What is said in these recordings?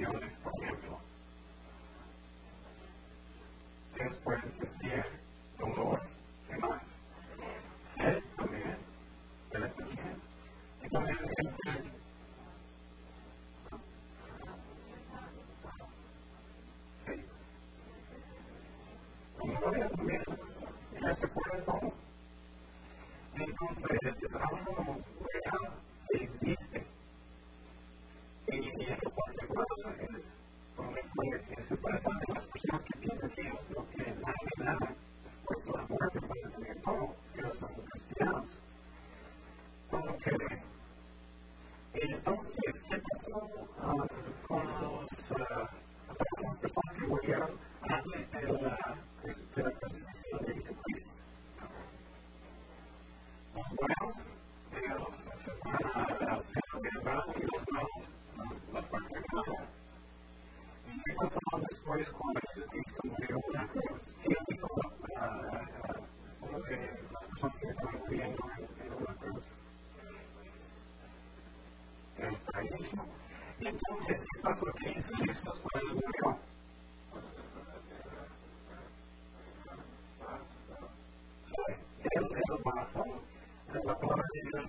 acciones corriendo. Ustedes pueden sentir dolor, ¿qué más? Sed también, pero también, y también el Sí. También, ya se puede todo. Entonces, es algo real existe. Y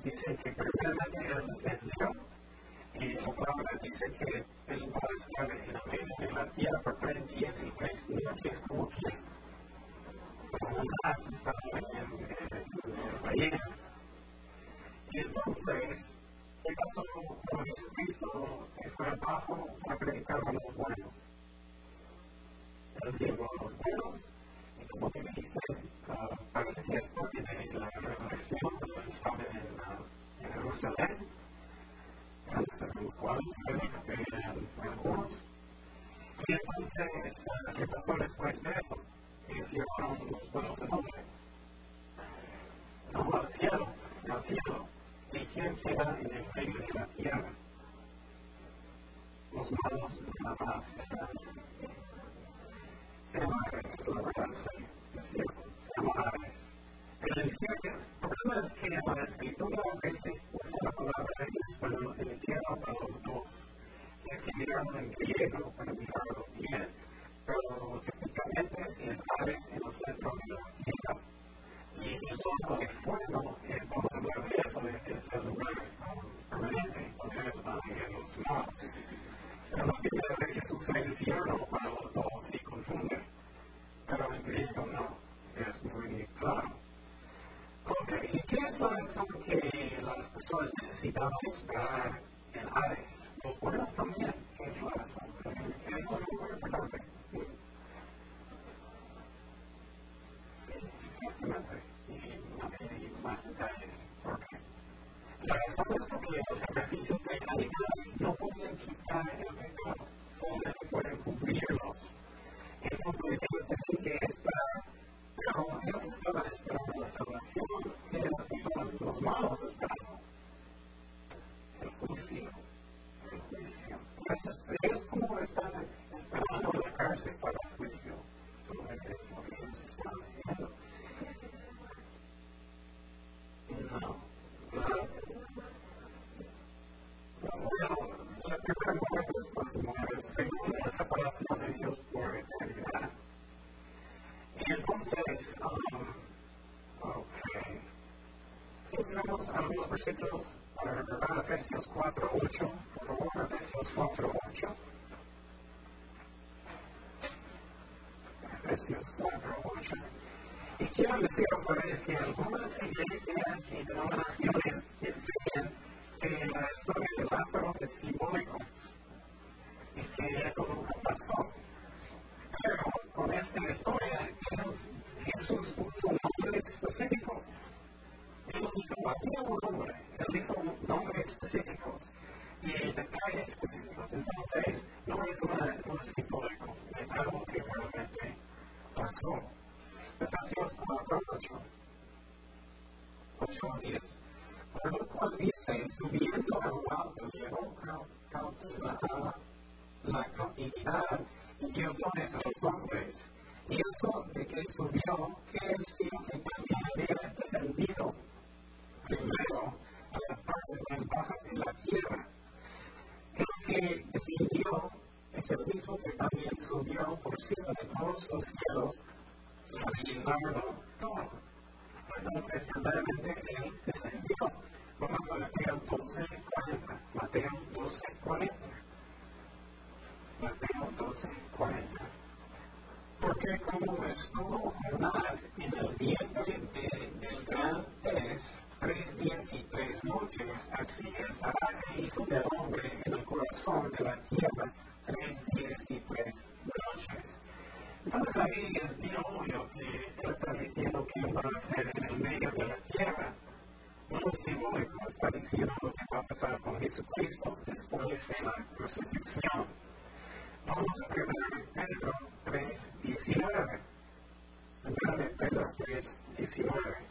dice que primeramente él descendió y la palabra dice que el va a estar en la medio de la tierra tres días y tres noches como que como un as estaba en la ballena. Y entonces, ¿qué pasó con Jesucristo? Se fue abajo para predicar a los buenos. Él llegó a los buenos Los malos nada más están. Se amarres, la verdad, sí, es cierto, se amarres. Pero el problema es que la escritura a veces usa la palabra en español en entierro para los dos. Tienes que mirarlo en griego para mirarlo bien. Pero típicamente el ave en el centro de la tierra. Y el horno de fuego, vamos a hablar de eso, es el lugar permanente donde van los malos. Pero la vez que usa el infierno para los dos y confunde. Pero en griego no, es muy claro. Ok, ¿y qué son que las personas necesitaban esperar en Ares? Los buenos también, ¿qué es la razón? Eso es muy importante. Exactamente, y no hay más detalles. ¿Por qué? La razón es porque los sacrificios de animales no pueden quitar el pecado, solo pueden cubrirlos. Entonces ellos tienen que esperar pero ellos estaban esperando la salvación y las personas, los malos esperaban el juicio. El juicio. Entonces, cárcel para el juicio. No. La primera es separación de por ok. Si algunos versículos para recordar Efesios 4, 8, por favor, Efesios 4, 8. Efesios 4, 8. Y quiero decir otra vez que algunas iglesias y denominaciones enseñan que la historia de Lázaro es simbólico y que eso nunca pasó. Pero con esta historia, Jesús puso nombres específicos. Él dijo, había un nombre, él dijo nombres específicos y detalles específicos. Entonces, no es una, un simbólico, es algo que realmente pasó. Efesios 4, 8. 8 a 10. Por lo cual dice, subiendo a lo alto, llevó cautiva la cautividad y dio dones a los hombres. Y eso de que subió, que él sí que también había descendido primero a las partes más bajas de la tierra. El que descendió es el mismo que también subió por cima de todos los cielos para llenarlo todo. Entonces, verdaderamente él descendió. Vamos a Mateo 12, 40. Mateo 12, 40. Mateo 12, 40. Porque como estuvo Jonás en el vientre de, del gran pez tres días y tres noches, así estará el Hijo del Hombre en el corazón de la tierra tres días y tres noches. Entonces ahí es bien obvio que está diciendo que va a hacer en el medio de la tierra. No es simbólico, está diciendo lo que va a pasar con Jesucristo después de la crucifixión. Vamos a 1 Pedro 3, 19. 1 Pedro 3, 19.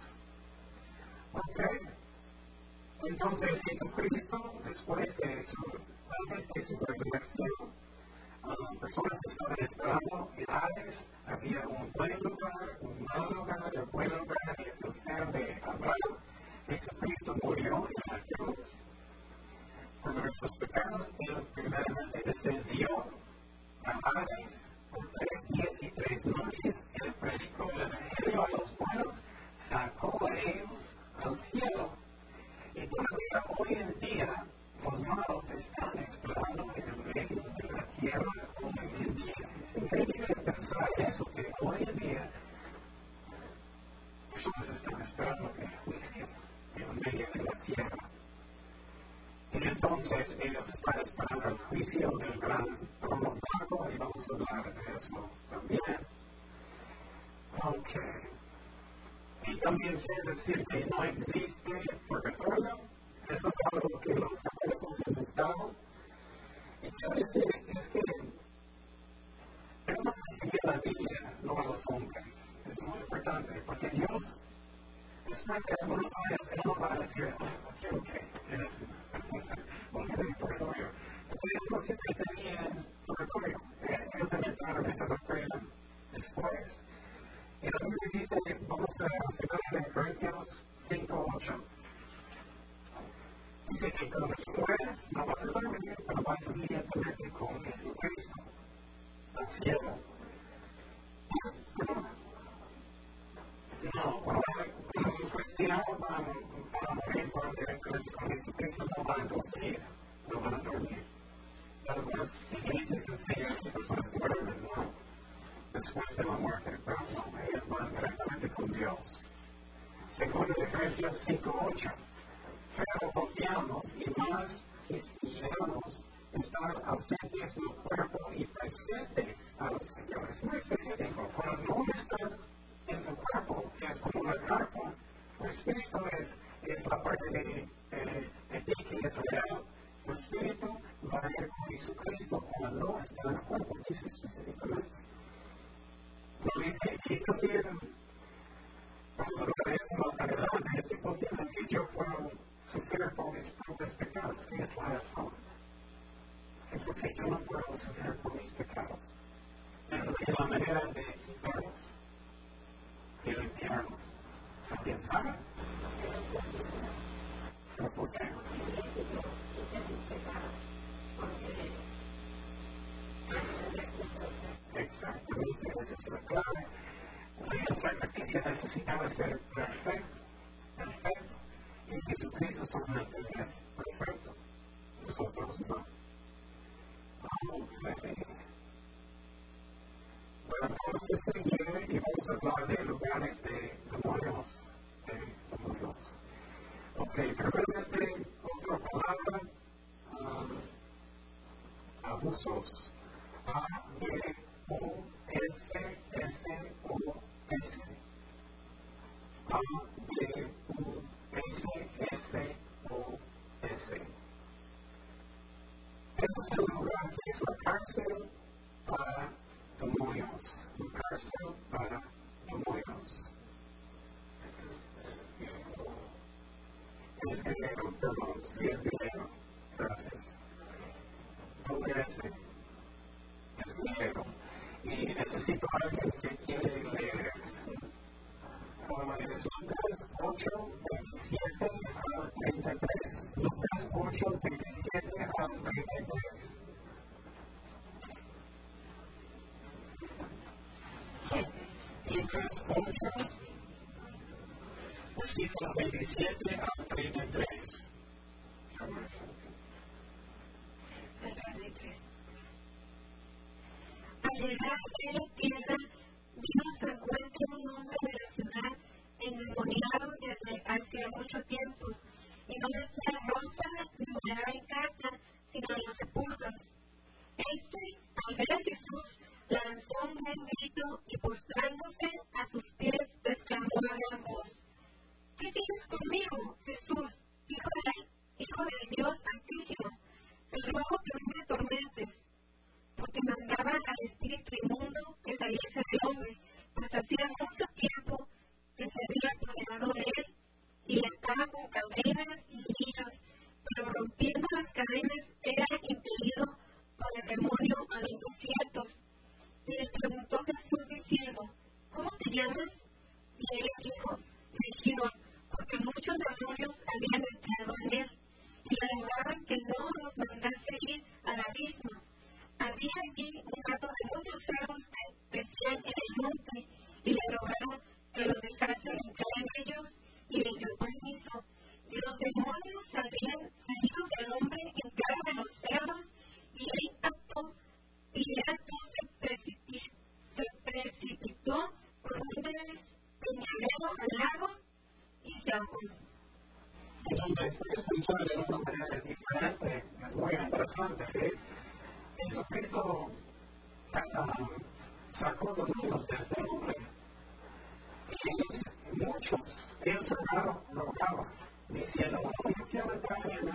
Okay. Entonces Jesucristo, después de su, antes de su resurrección, uh, persona más esperamos estar ausentes del cuerpo y presentes a los señores. Muy específico, cuando no estás en tu cuerpo, que es como el cuerpo, tu espíritu es, es la parte de, de, de ti que es real. Tu espíritu va a ir con Jesucristo cuando no está en el cuerpo, dice específicamente. del corazón, que porque yo no puedo sufrir por mis pecados. Pero es la manera de quitarlos, de limpiarlos. ¿Alguien sabe? ¿Pero por qué? Exactamente, esa es la clave. La sacrificio necesitaba ser perfecto, perfecto. Y Jesucristo solamente es perfecto. But of course, this thing here involves a Godhead, Godhead social resistance of guidelines. las cadenas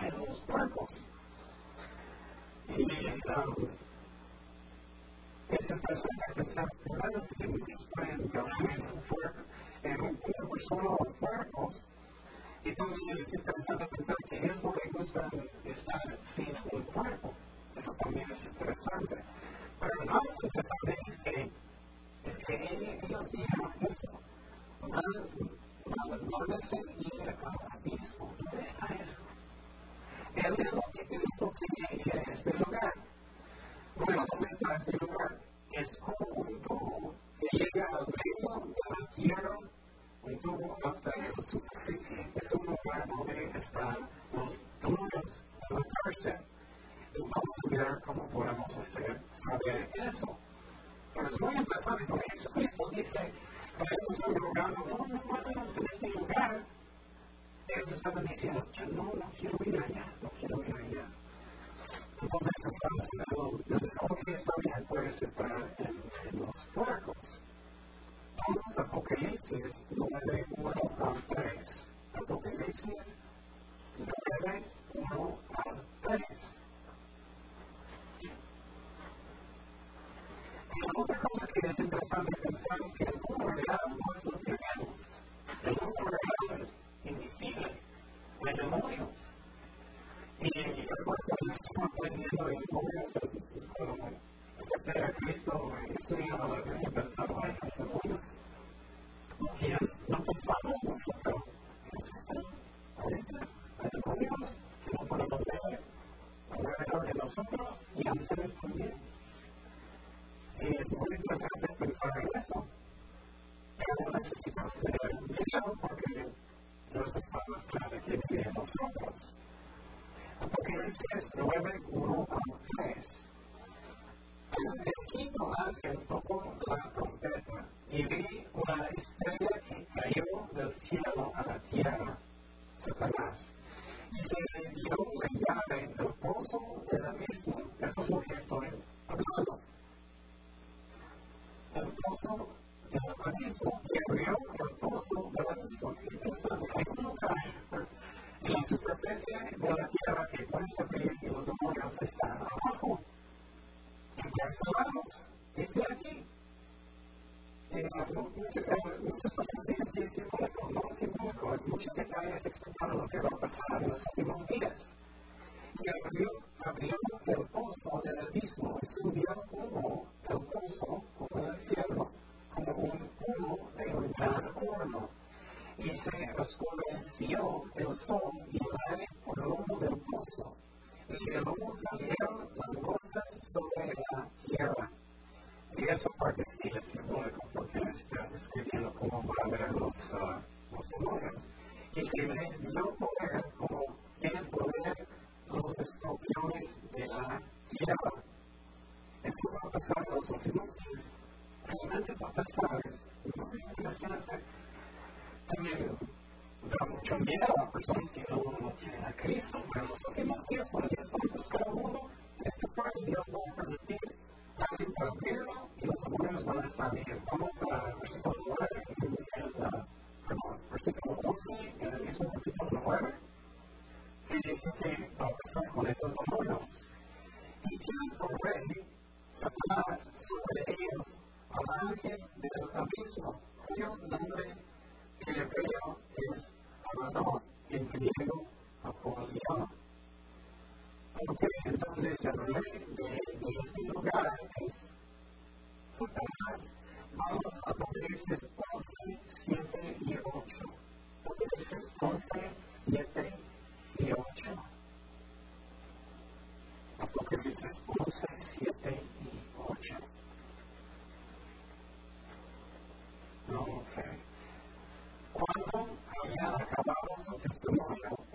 esos cuerpos. Y um, es interesante pensar, claro, que muchos pueden entrar en un cuerpo, en una persona o cuerpos, también es interesante pensar que eso le gusta estar sin un cuerpo. Eso también es interesante. Pero lo más interesante es que, es que ellos dijeron esto. ¿Dónde se ir al abismo? ¿Dónde está eso? Él dijo que Cristo quería ir a este lugar. Bueno, ¿dónde está este lugar? Es como un tubo que llega al medio de la tierra, un tubo hasta la superficie. Es un lugar donde están los demonios en la. Y vamos a ver cómo podemos hacer saber eso. Pero es muy interesante porque Jesucristo dice, eso están rogando, no, no vayamos en este lugar. Ellos estaban diciendo, yo no, no quiero ir allá, no quiero ir allá. Entonces estamos hablando de cómo que puedes entrar en, en los puercos. Vamos a Apocalipsis 9, 1 a 3. Apocalipsis 9, 1 a 3. Y otra cosa que es importante pensar es que el mundo real no es lo que vemos. El mundo real es invisible, hay demonios. Y recuerdo cuando estuve aprendiendo en demonios, cuando acepté a Cristo, estudiando la Biblia, pensaba, ay, los demonios, que no pensamos mucho, pero existen. Hay demonios que no podemos ver alrededor de nosotros y ángeles también. Y es muy interesante pensar en eso. Pero necesitamos tener miedo porque Dios está más claro que vive en nosotros. Apocalipsis 9, 1 a 3. El quinto ángel tocó la trompeta y vi una estrella que cayó del cielo a la tierra, Satanás, y le dio la llave del pozo del abismo. Eso es lo que estoy hablando. El pozo del abismo, y abrió el pozo del abismo. Hay un lugar la superficie de la tierra que abrir y los demonios están abajo, encarcelados. Este aquí. Muchas personas dicen simbólico, no simbólico. Hay muchos detalles explicando lo que va a pasar en los últimos días. Y abrió, abrió el pozo del abismo y subió humo del pozo como el infierno, como un humo de un gran horno y se oscureció el sol y el aire por el humo del pozo, y del humo salieron langostas sobre la tierra. Y esa parte sí es simbólico porque está describiendo cómo va a ver los, uh, los demonios. Y se les dio poder como tienen poder los escorpiones de la tierra. Esto va a pasar en los últimos días. Realmente va a pasar, es muy interesante también da mucho miedo a personas que no, no tienen a Cristo, pero los rey de, de este lugar es. Vamos a Apocalipsis 11, 7 y 8. Apocalipsis 11, 7 y 8. Apocalipsis 11, 7 y 8. Ok. Cuando hayan acabado su testimonio,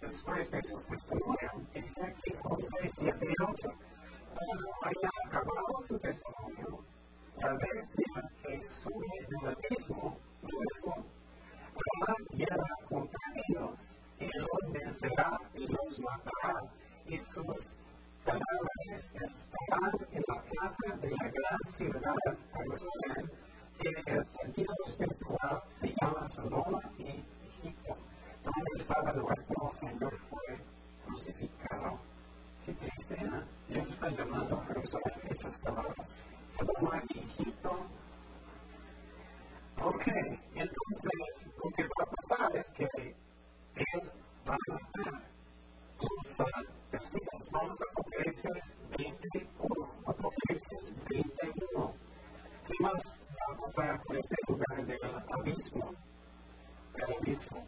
Después de su testimonio, dice aquí 11, 7 y 8. Cuando haya acabado su testimonio, la bestia que sube del abismo, luego hará guerra contra ellos, y los vencerá y los matará, y sus cadáveres estarán en la plaza de la gran ciudad, Jerusalén, que el sentido espiritual se llama Sodoma y donde estaba nuestro Señor fue crucificado. Qué triste, ¿eh? Dios está llamando a Jerusalén esas palabras. Y Egipto. Ok, entonces lo que va a pasar es que ellos van a matar los testigos. Vamos a Apocalipsis 21. Apocalipsis 21. ¿Qué más va a pasar por este lugar del abismo? Del abismo.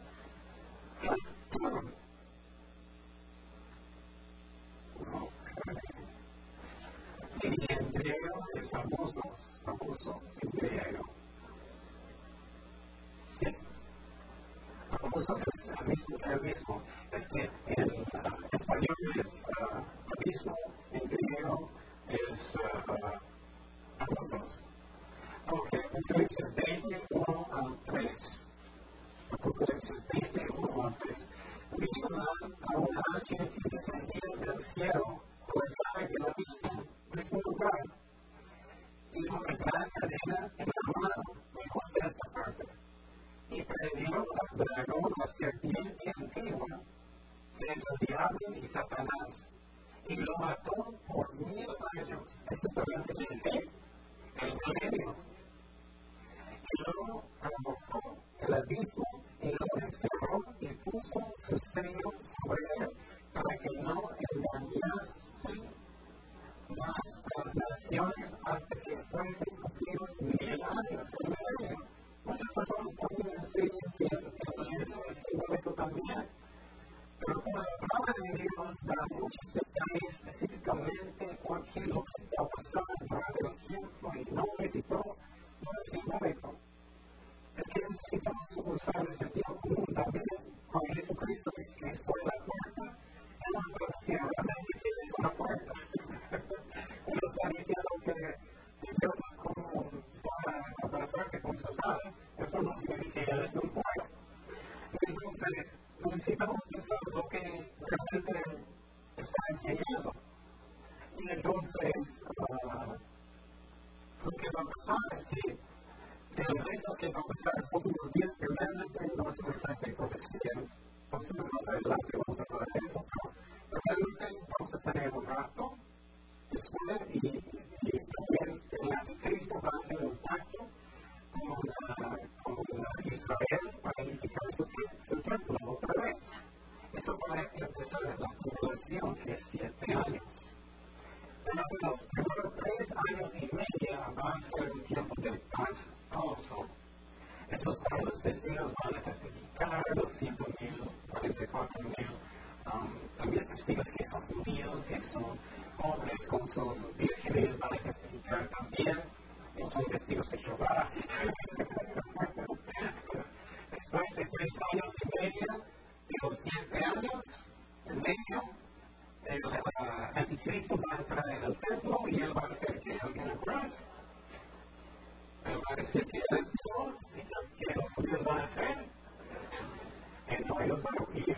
Apocalipsis 20, 1 al 3. Apocalipsis 20, 1 al 3. Vi a un ángel que descendía del cielo por el llave del abismo, mismo lugar, y una gran cadena en la mano, lejos de esta parte. Y prendió al dragón, la serpiente antigua, que es el diablo y Satanás, y lo mató por mil años. Eso también tiene el milenio. Y luego arrojó el abismo y lo encerró y puso su sello sobre él para que no realmente vamos a tener un rato después y, y también el anticristo va a hacer un pacto con, uh, con Israel para edificar su, su templo otra vez. Eso va a empezar la tribulación, que es siete años. Durante los primeros tres años y medio va a ser un tiempo de paz also. Esos pueblos vecinos van a testificar, los 100.000, 44.000, también testigos que son judíos, que son hombres con sus vírgenes, van a testificar también, no son testigos de Jehová. Después de tres años y medio, de los siete años, en medio, el uh, anticristo va a entrar en el templo y él va a hacer que alguien abrace. Él va a decir que él es Dios y que los judíos van a hacer. No, ellos van a huir.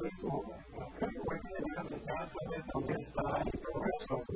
the school. Okay, we're going to have the pathways on this side for the rest of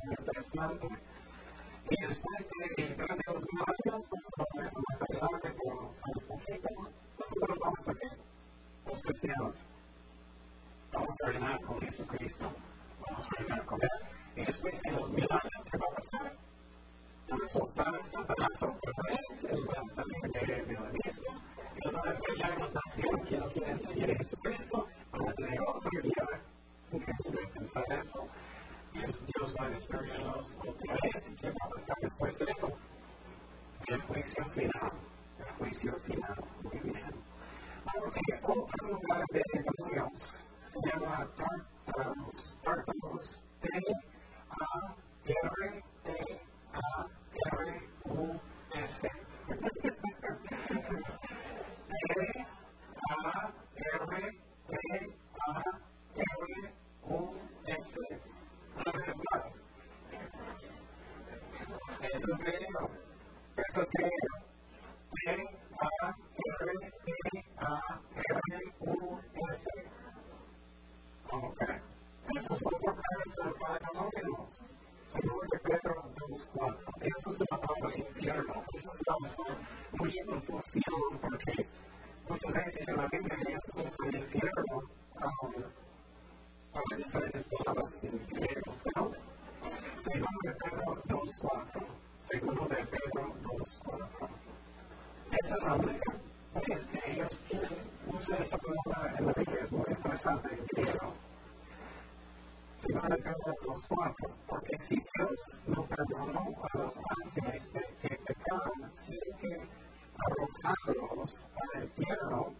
Dios no perdonó a los ángeles que, que pecaron, sino que arrojarlos al infierno.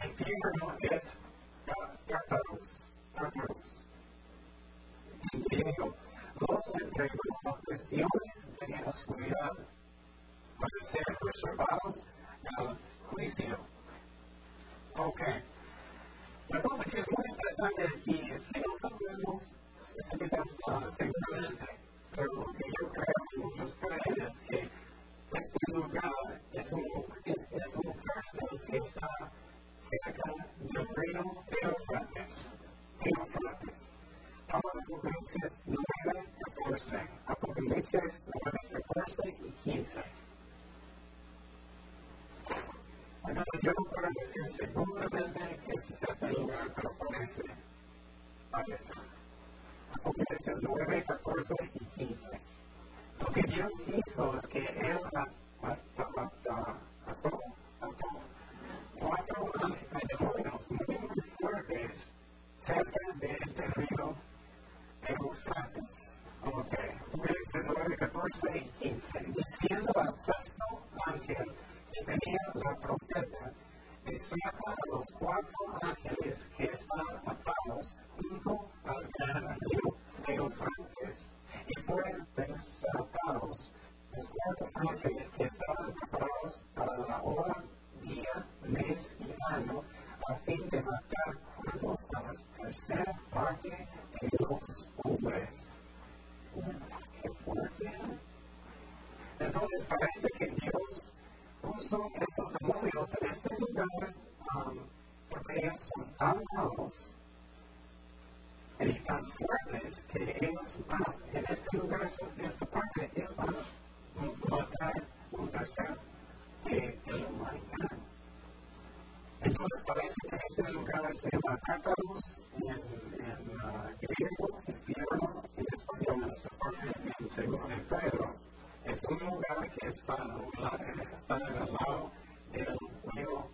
El infierno es cátaros, cátaros. En griego, los entregó a cuestiones de la oscuridad para ser reservados al juicio. Ok. La cosa que es muy interesante aquí es que nosotros se quedan seguramente, pero lo que yo creo muchos creen es que este lugar es un, es un que está cerca Apocalipsis 14. Y 15. Entonces yo decir seguramente que este lugar. Apocalipsis 9, 14 y 15. Lo que Dios hizo es que Él ató, cuatro demonios muy fuertes cerca de este río Eufrates. Ok, Apocalipsis 9, 14 y 15. Diciendo al sexto ángel que tenía la profeta que los cuatro ángeles que están atados junto al gran río de Eufrates. locada se llama Cátaros en, en uh, griego y Piero en español, en, en segundo de Pedro. Es un lugar que está, está en el lado del río